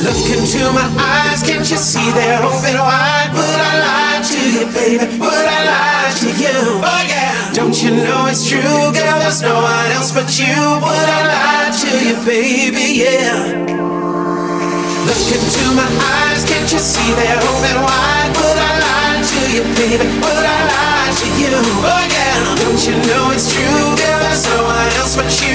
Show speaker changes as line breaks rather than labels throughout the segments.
Look into my eyes, can't you see they're open wide? Would I lie to you, baby? Would I lie to you? Oh yeah. Don't you know it's true, girl? There's no one else but you. Would I lie to you, baby? Yeah. Look into my eyes, can't you see they're open wide? Would I lie to you, baby? Would I lie to you? Oh yeah. Don't you know it's true, girl? There's no one else but you.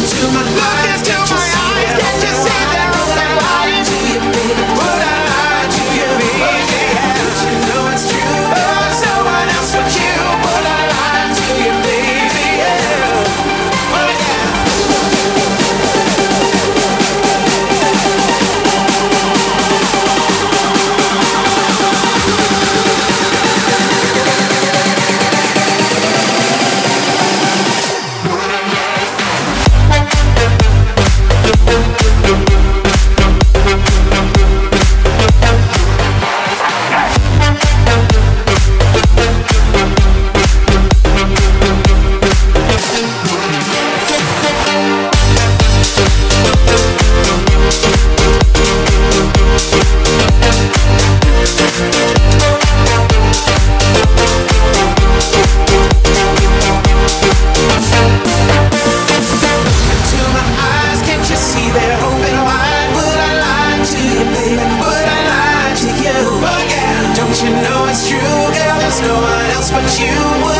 into my life. to you, baby, but I lied to you. Oh, yeah. Don't you know it's true, girl? There's no one else but you.